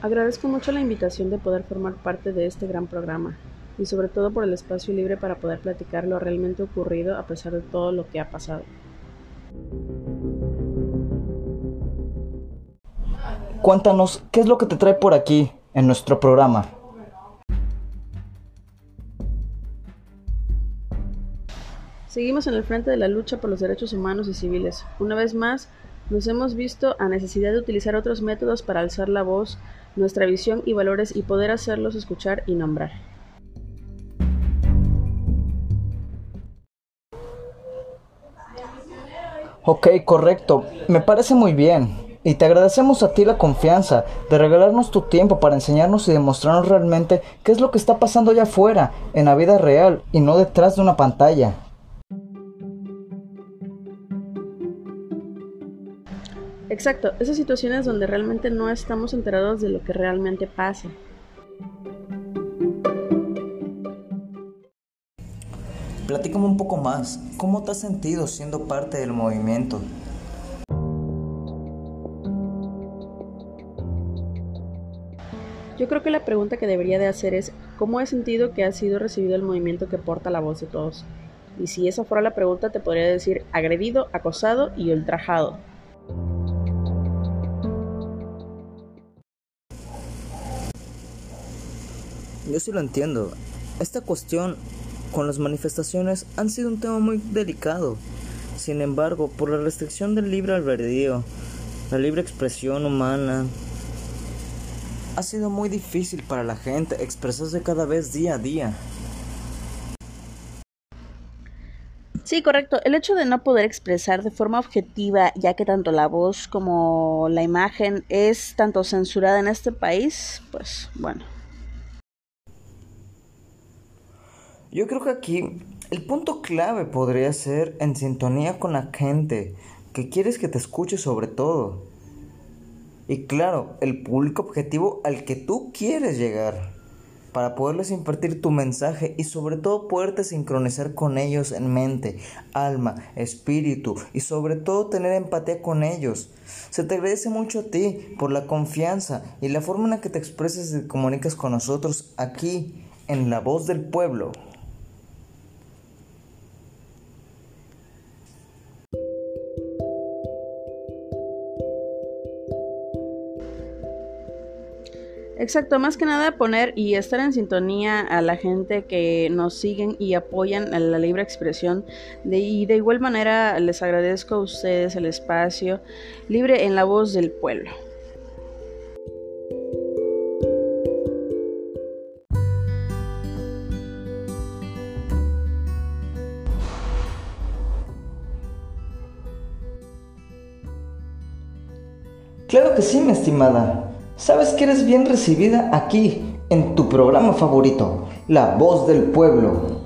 Agradezco mucho la invitación de poder formar parte de este gran programa y sobre todo por el espacio libre para poder platicar lo realmente ocurrido a pesar de todo lo que ha pasado. Cuéntanos, ¿qué es lo que te trae por aquí en nuestro programa? Seguimos en el frente de la lucha por los derechos humanos y civiles. Una vez más, nos hemos visto a necesidad de utilizar otros métodos para alzar la voz, nuestra visión y valores y poder hacerlos escuchar y nombrar. Ok, correcto. Me parece muy bien. Y te agradecemos a ti la confianza de regalarnos tu tiempo para enseñarnos y demostrarnos realmente qué es lo que está pasando allá afuera, en la vida real y no detrás de una pantalla. Exacto, esas situaciones donde realmente no estamos enterados de lo que realmente pasa. Platícame un poco más, ¿cómo te has sentido siendo parte del movimiento? Yo creo que la pregunta que debería de hacer es ¿cómo he sentido que ha sido recibido el movimiento que porta la voz de todos? Y si esa fuera la pregunta te podría decir agredido, acosado y ultrajado. Yo sí lo entiendo. Esta cuestión con las manifestaciones han sido un tema muy delicado. Sin embargo, por la restricción del libre albedrío, la libre expresión humana, ha sido muy difícil para la gente expresarse cada vez día a día. Sí, correcto. El hecho de no poder expresar de forma objetiva, ya que tanto la voz como la imagen es tanto censurada en este país, pues bueno. Yo creo que aquí el punto clave podría ser en sintonía con la gente, que quieres que te escuche sobre todo. Y claro, el público objetivo al que tú quieres llegar para poderles impartir tu mensaje y sobre todo poderte sincronizar con ellos en mente, alma, espíritu y sobre todo tener empatía con ellos. Se te agradece mucho a ti por la confianza y la forma en la que te expresas y comunicas con nosotros aquí en la voz del pueblo. Exacto, más que nada poner y estar en sintonía a la gente que nos siguen y apoyan a la libre expresión. Y de igual manera les agradezco a ustedes el espacio libre en la voz del pueblo. Claro que sí, mi estimada. Sabes que eres bien recibida aquí, en tu programa favorito, La Voz del Pueblo.